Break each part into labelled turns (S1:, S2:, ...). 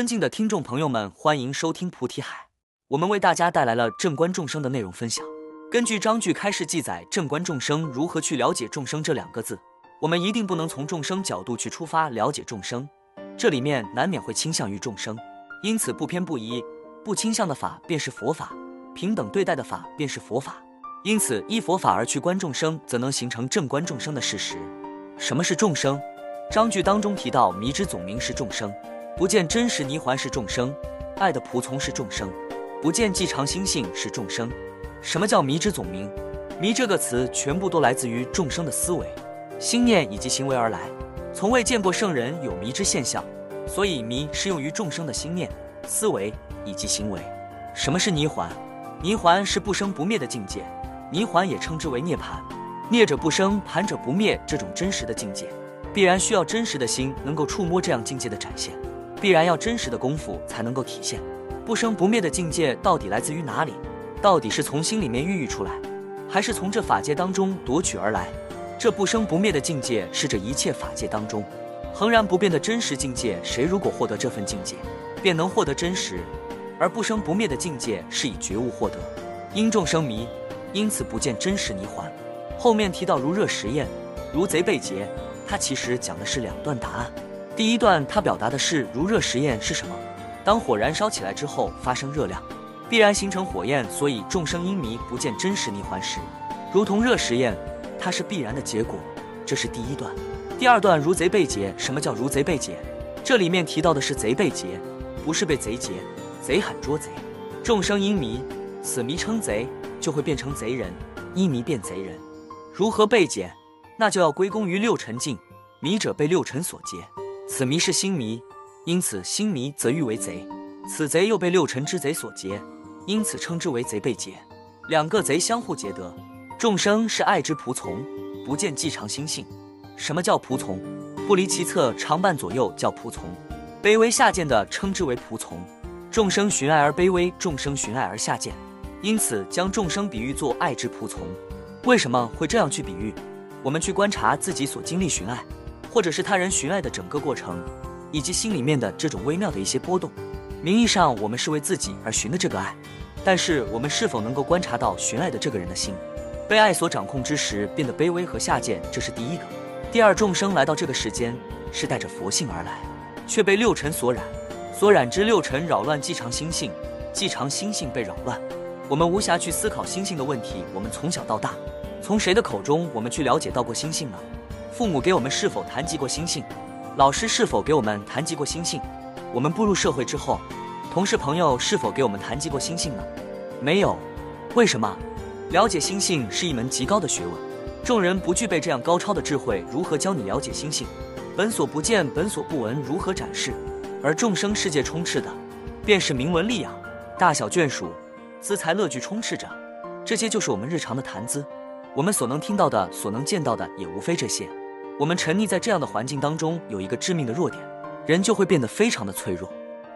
S1: 尊敬的听众朋友们，欢迎收听菩提海。我们为大家带来了正观众生的内容分享。根据章句开示记载，正观众生如何去了解众生这两个字，我们一定不能从众生角度去出发了解众生，这里面难免会倾向于众生，因此不偏不倚、不倾向的法便是佛法，平等对待的法便是佛法。因此依佛法而去观众生，则能形成正观众生的事实。什么是众生？章句当中提到，迷之总名是众生，不见真实泥环是众生，爱的仆从是众生，不见寂常心性是众生。什么叫迷之总名？迷这个词全部都来自于众生的思维、心念以及行为而来。从未见过圣人有迷之现象，所以迷适用于众生的心念、思维以及行为。什么是泥环？泥环是不生不灭的境界。泥环也称之为涅盘，涅者不生，盘者不灭。这种真实的境界，必然需要真实的心能够触摸这样境界的展现，必然要真实的功夫才能够体现。不生不灭的境界到底来自于哪里？到底是从心里面孕育出来，还是从这法界当中夺取而来？这不生不灭的境界是这一切法界当中恒然不变的真实境界。谁如果获得这份境界，便能获得真实，而不生不灭的境界是以觉悟获得。因众生迷。因此不见真实泥环。后面提到如热实验，如贼被劫，它其实讲的是两段答案。第一段它表达的是如热实验是什么？当火燃烧起来之后发生热量，必然形成火焰，所以众生因迷不见真实泥环时，如同热实验，它是必然的结果。这是第一段。第二段如贼被劫，什么叫如贼被劫？这里面提到的是贼被劫，不是被贼劫。贼喊捉贼，众生因迷，此迷称贼。就会变成贼人，因迷变贼人，如何被解？那就要归功于六尘境，迷者被六尘所劫，此迷是心迷，因此心迷则欲为贼，此贼又被六尘之贼所劫，因此称之为贼被劫。两个贼相互劫得，众生是爱之仆从，不见既常心性。什么叫仆从？不离其侧，常伴左右叫仆从，卑微下贱的称之为仆从。众生寻爱而卑微，众生寻爱而下贱。因此，将众生比喻作爱之仆从。为什么会这样去比喻？我们去观察自己所经历寻爱，或者是他人寻爱的整个过程，以及心里面的这种微妙的一些波动。名义上我们是为自己而寻的这个爱，但是我们是否能够观察到寻爱的这个人的心，被爱所掌控之时变得卑微和下贱？这是第一个。第二，众生来到这个世间是带着佛性而来，却被六尘所染，所染之六尘扰乱既常心性，既常心性被扰乱。我们无暇去思考心性的问题。我们从小到大，从谁的口中我们去了解到过心性呢？父母给我们是否谈及过心性？老师是否给我们谈及过心性？我们步入社会之后，同事朋友是否给我们谈及过心性呢？没有。为什么？了解心性是一门极高的学问，众人不具备这样高超的智慧，如何教你了解心性？本所不见，本所不闻，如何展示？而众生世界充斥的，便是名闻利养，大小眷属。资财乐具充斥着，这些就是我们日常的谈资。我们所能听到的，所能见到的，也无非这些。我们沉溺在这样的环境当中，有一个致命的弱点，人就会变得非常的脆弱。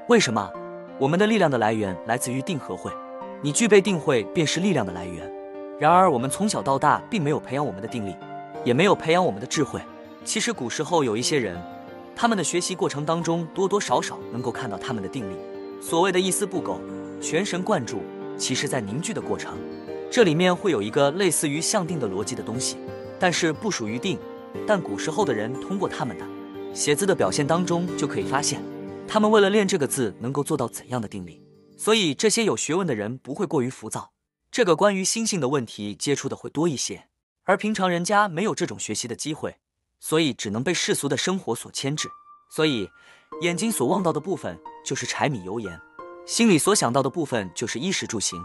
S1: 为什么？我们的力量的来源来自于定和慧，你具备定慧，便是力量的来源。然而，我们从小到大并没有培养我们的定力，也没有培养我们的智慧。其实，古时候有一些人，他们的学习过程当中，多多少少能够看到他们的定力。所谓的一丝不苟，全神贯注。其实，在凝聚的过程，这里面会有一个类似于相定的逻辑的东西，但是不属于定。但古时候的人通过他们的写字的表现当中，就可以发现，他们为了练这个字，能够做到怎样的定力。所以，这些有学问的人不会过于浮躁。这个关于心性的问题接触的会多一些，而平常人家没有这种学习的机会，所以只能被世俗的生活所牵制。所以，眼睛所望到的部分就是柴米油盐。心里所想到的部分就是衣食住行，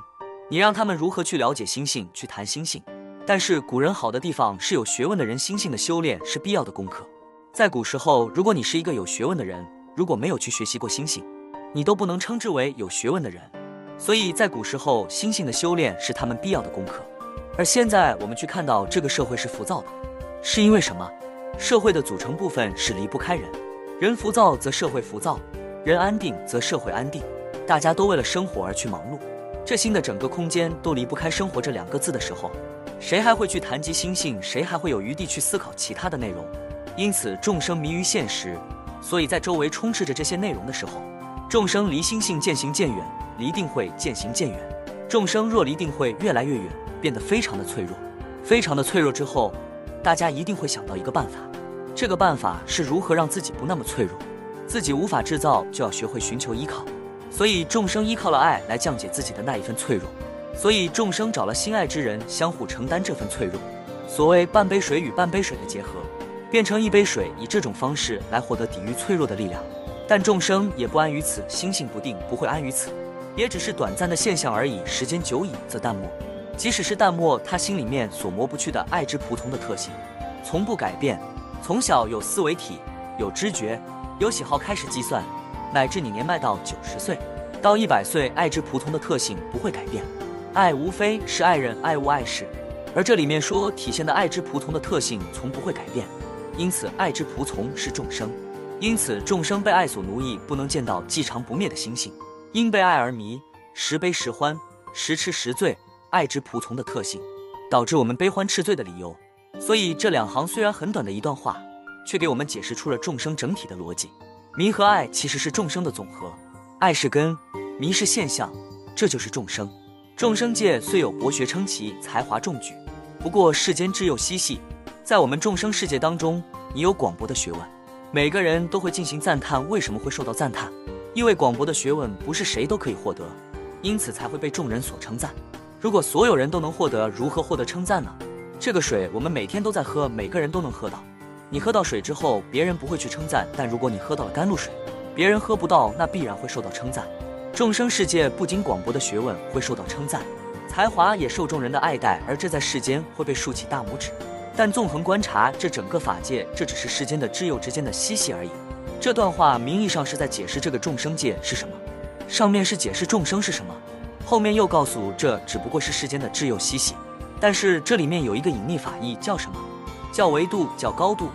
S1: 你让他们如何去了解心性，去谈心性？但是古人好的地方是有学问的人，心性的修炼是必要的功课。在古时候，如果你是一个有学问的人，如果没有去学习过心性，你都不能称之为有学问的人。所以在古时候，心性的修炼是他们必要的功课。而现在我们去看到这个社会是浮躁的，是因为什么？社会的组成部分是离不开人，人浮躁则社会浮躁，人安定则社会安定。大家都为了生活而去忙碌，这心的整个空间都离不开生活这两个字的时候，谁还会去谈及心性？谁还会有余地去思考其他的内容？因此，众生迷于现实，所以在周围充斥着这些内容的时候，众生离心性渐行渐远，离定慧渐行渐远。众生若离定慧越来越远，变得非常的脆弱，非常的脆弱之后，大家一定会想到一个办法。这个办法是如何让自己不那么脆弱？自己无法制造，就要学会寻求依靠。所以众生依靠了爱来降解自己的那一份脆弱。所以众生找了心爱之人，相互承担这份脆弱。所谓半杯水与半杯水的结合，变成一杯水，以这种方式来获得抵御脆弱的力量。但众生也不安于此，心性不定，不会安于此，也只是短暂的现象而已。时间久矣，则淡漠。即使是淡漠，他心里面所磨不去的爱之普通的特性，从不改变。从小有思维体，有知觉，有喜好，开始计算，乃至你年迈到九十岁，到一百岁，爱之普通的特性不会改变。爱无非是爱人，爱物爱事，而这里面说体现的爱之仆从的特性从不会改变，因此爱之仆从是众生，因此众生被爱所奴役，不能见到既常不灭的心性，因被爱而迷，时悲时欢，时痴时醉，爱之仆从的特性，导致我们悲欢痴醉的理由。所以这两行虽然很短的一段话，却给我们解释出了众生整体的逻辑。迷和爱其实是众生的总和，爱是根，迷是现象，这就是众生。众生界虽有博学称奇、才华众举，不过世间智幼稀细。在我们众生世界当中，你有广博的学问，每个人都会进行赞叹。为什么会受到赞叹？因为广博的学问不是谁都可以获得，因此才会被众人所称赞。如果所有人都能获得，如何获得称赞呢？这个水我们每天都在喝，每个人都能喝到。你喝到水之后，别人不会去称赞；但如果你喝到了甘露水，别人喝不到，那必然会受到称赞。众生世界不仅广博的学问会受到称赞，才华也受众人的爱戴，而这在世间会被竖起大拇指。但纵横观察这整个法界，这只是世间的知幼之间的嬉戏而已。这段话名义上是在解释这个众生界是什么，上面是解释众生是什么，后面又告诉这只不过是世间的知幼嬉戏。但是这里面有一个隐秘法义，叫什么？叫维度，叫高度，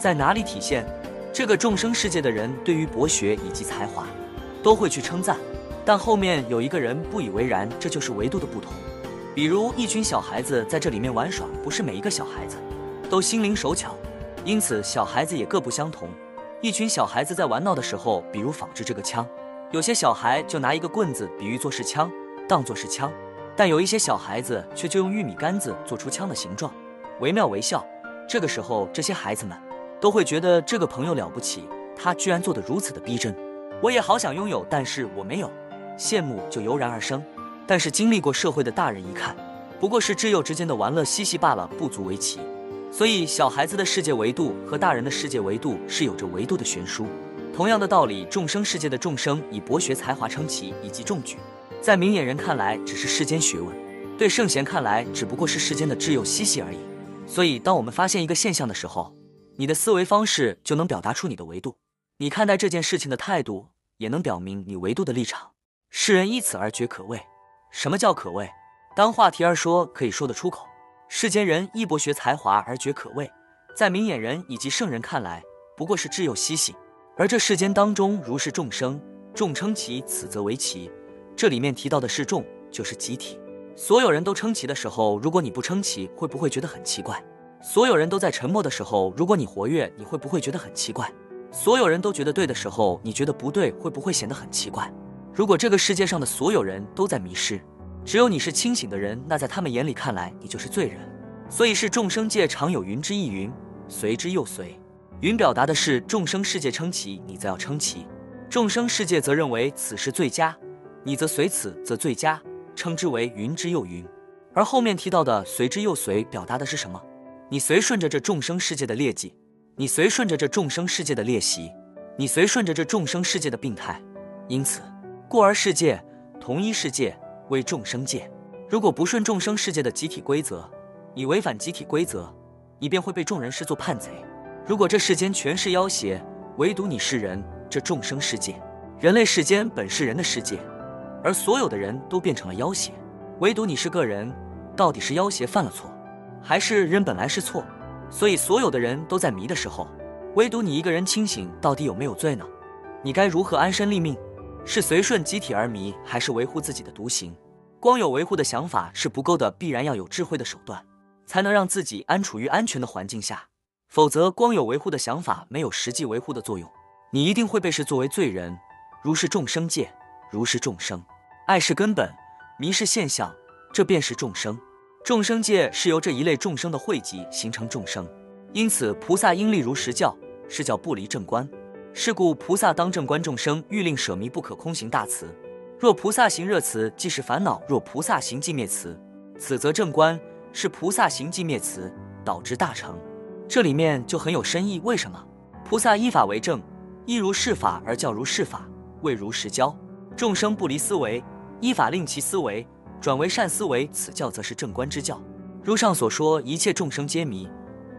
S1: 在哪里体现？这个众生世界的人对于博学以及才华，都会去称赞。但后面有一个人不以为然，这就是维度的不同。比如一群小孩子在这里面玩耍，不是每一个小孩子都心灵手巧，因此小孩子也各不相同。一群小孩子在玩闹的时候，比如仿制这个枪，有些小孩就拿一个棍子比喻作是枪，当作是枪；但有一些小孩子却就用玉米杆子做出枪的形状，惟妙惟肖。这个时候，这些孩子们都会觉得这个朋友了不起，他居然做得如此的逼真，我也好想拥有，但是我没有。羡慕就油然而生，但是经历过社会的大人一看，不过是挚友之间的玩乐嬉戏罢了，不足为奇。所以小孩子的世界维度和大人的世界维度是有着维度的悬殊。同样的道理，众生世界的众生以博学才华称奇以及众举，在明眼人看来只是世间学问，对圣贤看来只不过是世间的挚友嬉戏而已。所以，当我们发现一个现象的时候，你的思维方式就能表达出你的维度，你看待这件事情的态度也能表明你维度的立场。世人依此而觉可畏。什么叫可畏？当话题而说，可以说得出口。世间人亦博学才华而觉可畏，在明眼人以及圣人看来，不过是挚友嬉戏。而这世间当中，如是众生，众称奇，此则为奇。这里面提到的是众，就是集体。所有人都称奇的时候，如果你不称奇，会不会觉得很奇怪？所有人都在沉默的时候，如果你活跃，你会不会觉得很奇怪？所有人都觉得对的时候，你觉得不对，会不会显得很奇怪？如果这个世界上的所有人都在迷失，只有你是清醒的人，那在他们眼里看来，你就是罪人。所以是众生界常有云之意云，随之又随。云表达的是众生世界称奇，你则要称奇；众生世界则认为此是最佳，你则随此则最佳，称之为云之又云。而后面提到的随之又随，表达的是什么？你随顺着这众生世界的劣迹，你随顺着这众生世界的劣习，你随顺着这众生世界的病态，因此。故而世界同一世界为众生界。如果不顺众生世界的集体规则，你违反集体规则，你便会被众人视作叛贼。如果这世间全是妖邪，唯独你是人，这众生世界，人类世间本是人的世界，而所有的人都变成了妖邪，唯独你是个人，到底是妖邪犯了错，还是人本来是错？所以所有的人都在迷的时候，唯独你一个人清醒，到底有没有罪呢？你该如何安身立命？是随顺集体而迷，还是维护自己的独行？光有维护的想法是不够的，必然要有智慧的手段，才能让自己安处于安全的环境下。否则，光有维护的想法，没有实际维护的作用，你一定会被视作为罪人。如是众生界，如是众生。爱是根本，迷是现象，这便是众生。众生界是由这一类众生的汇集形成众生，因此菩萨应立如实教，是教不离正观。是故菩萨当正观众生，欲令舍迷不可空行大慈。若菩萨行热慈，即是烦恼；若菩萨行寂灭慈，此则正观。是菩萨行寂灭慈，导致大成。这里面就很有深意。为什么？菩萨依法为正，依如是法而教如是法，为如实教众生不离思维，依法令其思维转为善思维，此教则是正观之教。如上所说，一切众生皆迷，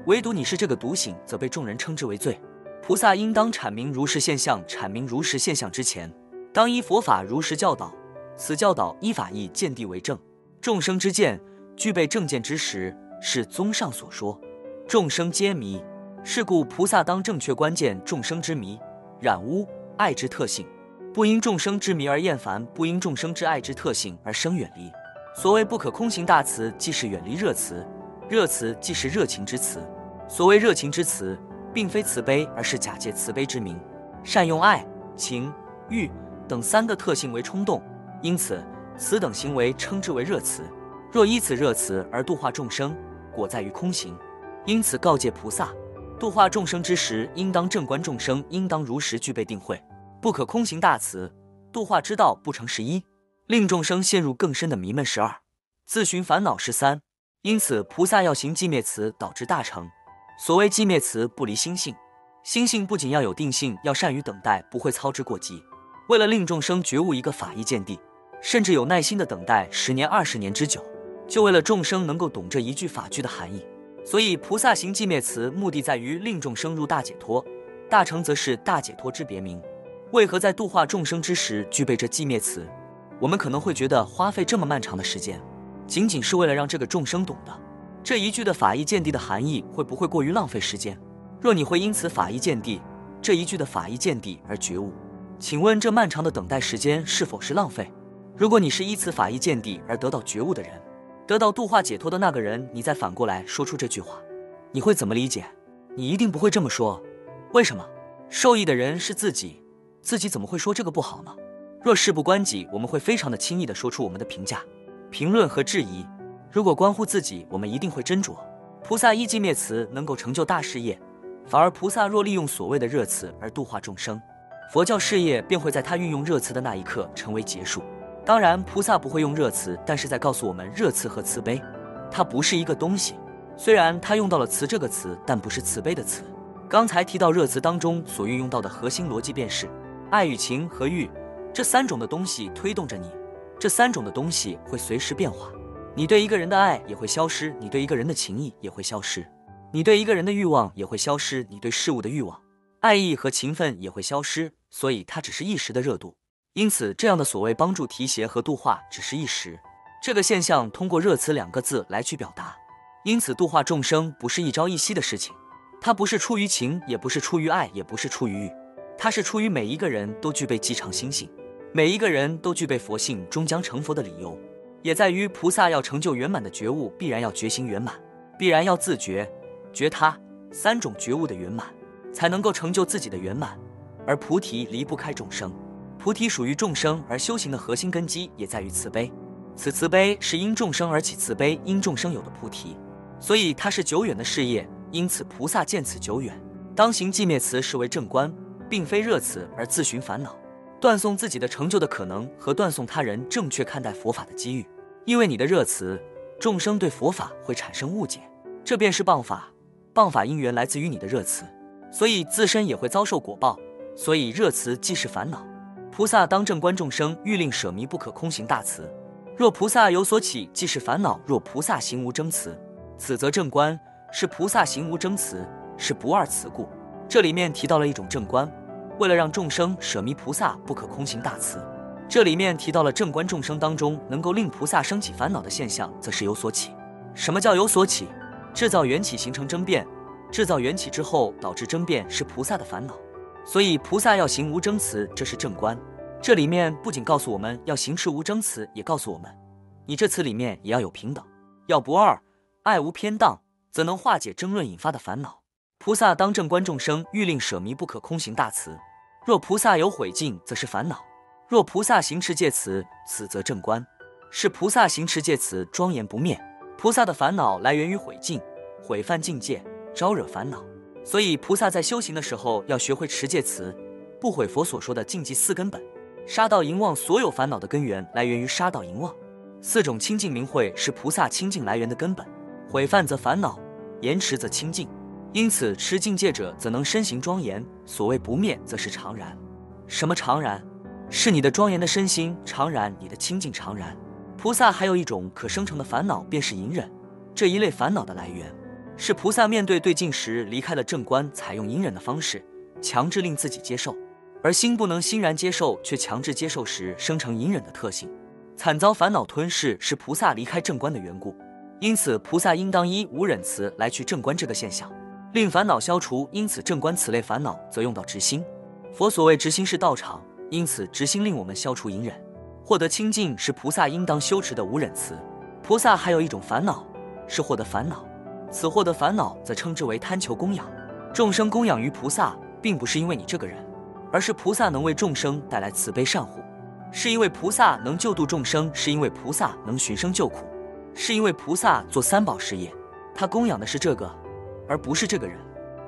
S1: 唯独你是这个独醒，则被众人称之为罪。菩萨应当阐明如实现象，阐明如实现象之前。当依佛法如实教导，此教导依法义见地为证。众生之见具备正见之时，是综上所说，众生皆迷。是故菩萨当正确关键众生之迷、染污、爱之特性，不因众生之迷而厌烦，不因众生之爱之特性而生远离。所谓不可空行大慈，即是远离热慈；热慈即是热情之慈。所谓热情之慈，并非慈悲，而是假借慈悲之名，善用爱、情、欲。等三个特性为冲动，因此此等行为称之为热慈。若依此热慈而度化众生，果在于空行。因此告诫菩萨，度化众生之时，应当正观众生，应当如实具备定慧，不可空行大慈。度化之道不成十一，令众生陷入更深的迷闷十二，自寻烦恼十三。因此菩萨要行寂灭慈，导致大成。所谓寂灭词，不离心性。心性不仅要有定性，要善于等待，不会操之过急。为了令众生觉悟一个法义见地，甚至有耐心的等待十年、二十年之久，就为了众生能够懂这一句法句的含义。所以菩萨行寂灭词，目的在于令众生入大解脱。大成则是大解脱之别名。为何在度化众生之时具备这寂灭词？我们可能会觉得花费这么漫长的时间，仅仅是为了让这个众生懂得这一句的法义见地的含义，会不会过于浪费时间？若你会因此法义见地这一句的法义见地而觉悟？请问这漫长的等待时间是否是浪费？如果你是依此法义见地而得到觉悟的人，得到度化解脱的那个人，你再反过来说出这句话，你会怎么理解？你一定不会这么说。为什么？受益的人是自己，自己怎么会说这个不好呢？若事不关己，我们会非常的轻易的说出我们的评价、评论和质疑。如果关乎自己，我们一定会斟酌。菩萨一寂灭慈能够成就大事业，反而菩萨若利用所谓的热慈而度化众生。佛教事业便会在他运用热慈的那一刻成为结束。当然，菩萨不会用热慈，但是在告诉我们，热慈和慈悲，它不是一个东西。虽然他用到了“慈”这个词，但不是慈悲的“慈”。刚才提到热慈当中所运用到的核心逻辑，便是爱与情和欲这三种的东西推动着你。这三种的东西会随时变化，你对一个人的爱也会消失，你对一个人的情谊也会消失，你对一个人的欲望也会消失，你对事物的欲望。爱意和情分也会消失，所以它只是一时的热度。因此，这样的所谓帮助提携和度化只是一时。这个现象通过“热词”两个字来去表达。因此，度化众生不是一朝一夕的事情，它不是出于情，也不是出于爱，也不是出于欲，它是出于每一个人都具备极常心性，每一个人都具备佛性，终将成佛的理由，也在于菩萨要成就圆满的觉悟，必然要觉行圆满，必然要自觉、觉他三种觉悟的圆满。才能够成就自己的圆满，而菩提离不开众生，菩提属于众生，而修行的核心根基也在于慈悲。此慈悲是因众生而起，慈悲因众生有的菩提，所以它是久远的事业。因此菩萨见此久远，当行寂灭慈视为正观，并非热慈而自寻烦恼，断送自己的成就的可能和断送他人正确看待佛法的机遇。因为你的热词，众生对佛法会产生误解，这便是谤法。谤法因缘来自于你的热词。所以自身也会遭受果报，所以热词即是烦恼。菩萨当正观众生，欲令舍迷不可空行大慈。若菩萨有所起，即是烦恼；若菩萨行无争慈，此则正观。是菩萨行无争慈，是不二慈故。这里面提到了一种正观，为了让众生舍迷菩萨不可空行大慈。这里面提到了正观众生当中能够令菩萨升起烦恼的现象，则是有所起。什么叫有所起？制造缘起，形成争辩。制造缘起之后，导致争辩是菩萨的烦恼，所以菩萨要行无争慈，这是正观。这里面不仅告诉我们要行持无争慈，也告诉我们，你这词里面也要有平等，要不二，爱无偏当，则能化解争论引发的烦恼。菩萨当正观众生，欲令舍迷不可空行大慈。若菩萨有毁尽，则是烦恼；若菩萨行持戒词，此则正观。是菩萨行持戒词庄严不灭。菩萨的烦恼来源于毁境、毁犯境界，招惹烦恼。所以菩萨在修行的时候要学会持戒词，不毁佛所说的禁忌四根本。杀道淫妄，所有烦恼的根源来源于杀道淫妄。四种清净明慧是菩萨清净来源的根本。毁犯则烦恼，延迟则清净。因此，持境界者则能身形庄严。所谓不灭，则是常然。什么常然？是你的庄严的身心常然，你的清净常然。菩萨还有一种可生成的烦恼，便是隐忍。这一类烦恼的来源，是菩萨面对对境时离开了正观，采用隐忍的方式，强制令自己接受。而心不能欣然接受，却强制接受时，生成隐忍的特性，惨遭烦恼吞噬，是菩萨离开正观的缘故。因此，菩萨应当依无忍词来去正观这个现象。令烦恼消除，因此正观此类烦恼则用到直心。佛所谓直心是道场，因此直心令我们消除隐忍，获得清净是菩萨应当修持的无忍慈。菩萨还有一种烦恼是获得烦恼，此获得烦恼则称之为贪求供养。众生供养于菩萨，并不是因为你这个人，而是菩萨能为众生带来慈悲善护，是因为菩萨能救度众生，是因为菩萨能寻生救苦，是因为菩萨做三宝事业，他供养的是这个。而不是这个人。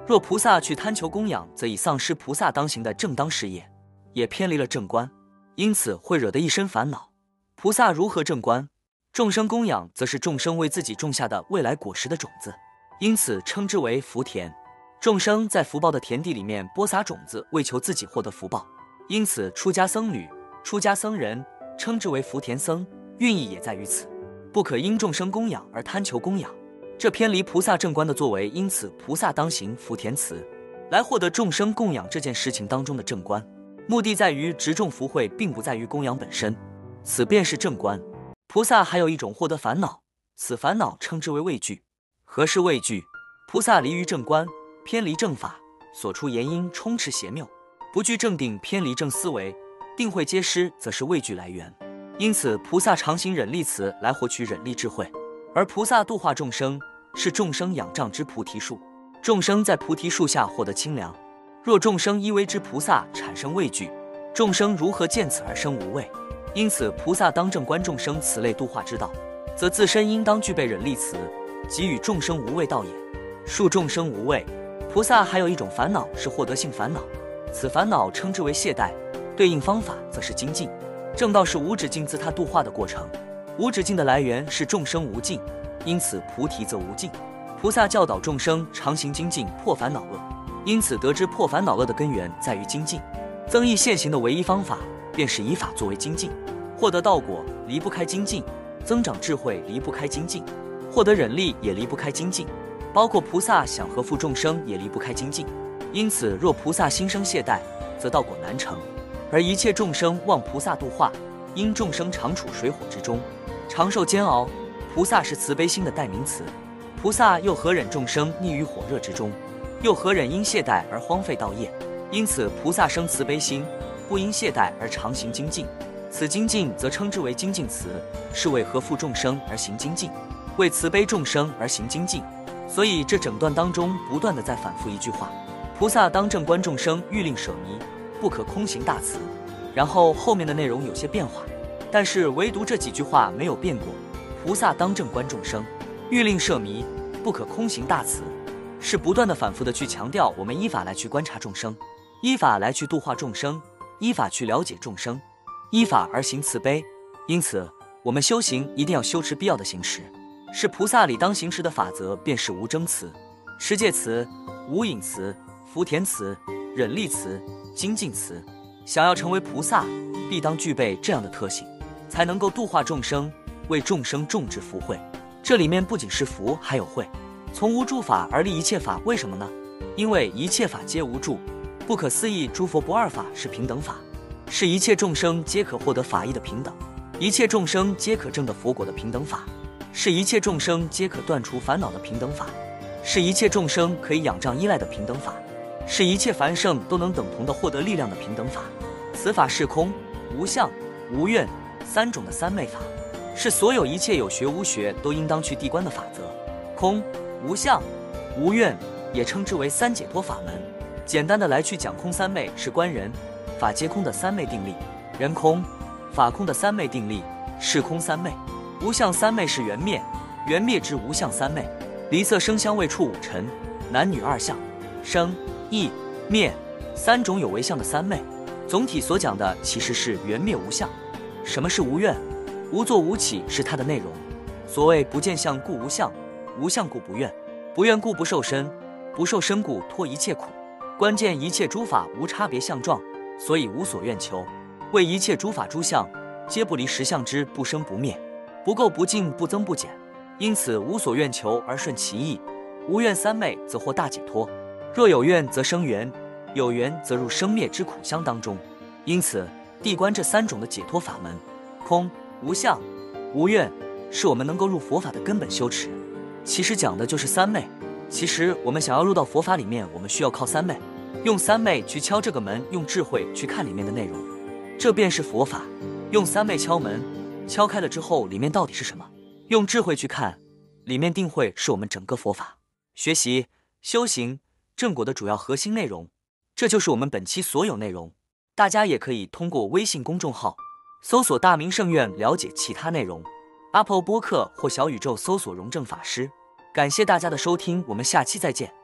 S1: 若菩萨去贪求供养，则已丧失菩萨当行的正当事业，也偏离了正观，因此会惹得一身烦恼。菩萨如何正观？众生供养，则是众生为自己种下的未来果实的种子，因此称之为福田。众生在福报的田地里面播撒种子，为求自己获得福报，因此出家僧侣、出家僧人称之为福田僧，寓意也在于此，不可因众生供养而贪求供养。这偏离菩萨正观的作为，因此菩萨当行福田祠，来获得众生供养这件事情当中的正观，目的在于植种福慧，并不在于供养本身，此便是正观。菩萨还有一种获得烦恼，此烦恼称之为畏惧。何是畏惧？菩萨离于正观，偏离正法，所出言因充斥邪谬，不具正定，偏离正思维，定慧皆失，则是畏惧来源。因此菩萨常行忍力词来获取忍力智慧。而菩萨度化众生，是众生仰仗之菩提树，众生在菩提树下获得清凉。若众生依为之菩萨产生畏惧，众生如何见此而生无畏？因此，菩萨当正观众生此类度化之道，则自身应当具备忍力慈，给予众生无畏道也。恕众生无畏，菩萨还有一种烦恼是获得性烦恼，此烦恼称之为懈怠，对应方法则是精进。正道是无止境自他度化的过程。无止境的来源是众生无尽，因此菩提则无尽。菩萨教导众生常行精进，破烦恼恶，因此得知破烦恼恶的根源在于精进。增益现行的唯一方法，便是以法作为精进。获得道果离不开精进，增长智慧离不开精进，获得忍力也离不开精进。包括菩萨想和富众生也离不开精进。因此，若菩萨心生懈怠，则道果难成。而一切众生望菩萨度化，因众生常处水火之中。长寿煎熬，菩萨是慈悲心的代名词。菩萨又何忍众生溺于火热之中？又何忍因懈怠而荒废道业？因此，菩萨生慈悲心，不因懈怠而常行精进。此精进则称之为精进慈，是为合护众生而行精进，为慈悲众生而行精进。所以这整段当中不断的在反复一句话：菩萨当正观众生，欲令舍迷，不可空行大慈。然后后面的内容有些变化。但是唯独这几句话没有变过。菩萨当正观众生，欲令舍迷，不可空行大慈，是不断的反复的去强调，我们依法来去观察众生，依法来去度化众生，依法去了解众生，依法而行慈悲。因此，我们修行一定要修持必要的行持，是菩萨理当行持的法则，便是无争词、持戒词、无隐词、福田词、忍力词、精进词。想要成为菩萨，必当具备这样的特性。才能够度化众生，为众生种植福慧。这里面不仅是福，还有慧。从无住法而立一切法，为什么呢？因为一切法皆无住，不可思议诸佛不二法是平等法，是一切众生皆可获得法义的平等，一切众生皆可证得佛果的平等法，是一切众生皆可断除烦恼的平等法，是一切众生可以仰仗依赖的平等法，是一切凡圣都能等同的获得力量的平等法。此法是空、无相、无愿。三种的三昧法，是所有一切有学无学都应当去地观的法则。空、无相、无愿，也称之为三解脱法门。简单的来去讲空三昧，是观人、法皆空的三昧定力，人空、法空的三昧定力，是空三昧。无相三昧是缘灭，缘灭之无相三昧。离色声香味触五尘，男女二相，生、异、灭三种有为相的三昧。总体所讲的其实是缘灭无相。什么是无愿？无作无起是它的内容。所谓不见相故无相，无相故不愿，不愿故不受身，不受身故脱一切苦。关键一切诸法无差别相状，所以无所愿求。为一切诸法诸相，皆不离实相之不生不灭。不垢不净，不增不减，因此无所愿求而顺其意。无愿三昧，则获大解脱。若有愿，则生缘；有缘，则入生灭之苦相当中。因此，地观这三种的解脱法门，空、无相、无愿，是我们能够入佛法的根本修持。其实讲的就是三昧。其实我们想要入到佛法里面，我们需要靠三昧，用三昧去敲这个门，用智慧去看里面的内容，这便是佛法。用三昧敲门。敲开了之后，里面到底是什么？用智慧去看，里面定会是我们整个佛法学习、修行、正果的主要核心内容。这就是我们本期所有内容。大家也可以通过微信公众号搜索“大明圣院”了解其他内容。Apple 播客或小宇宙搜索“荣正法师”。感谢大家的收听，我们下期再见。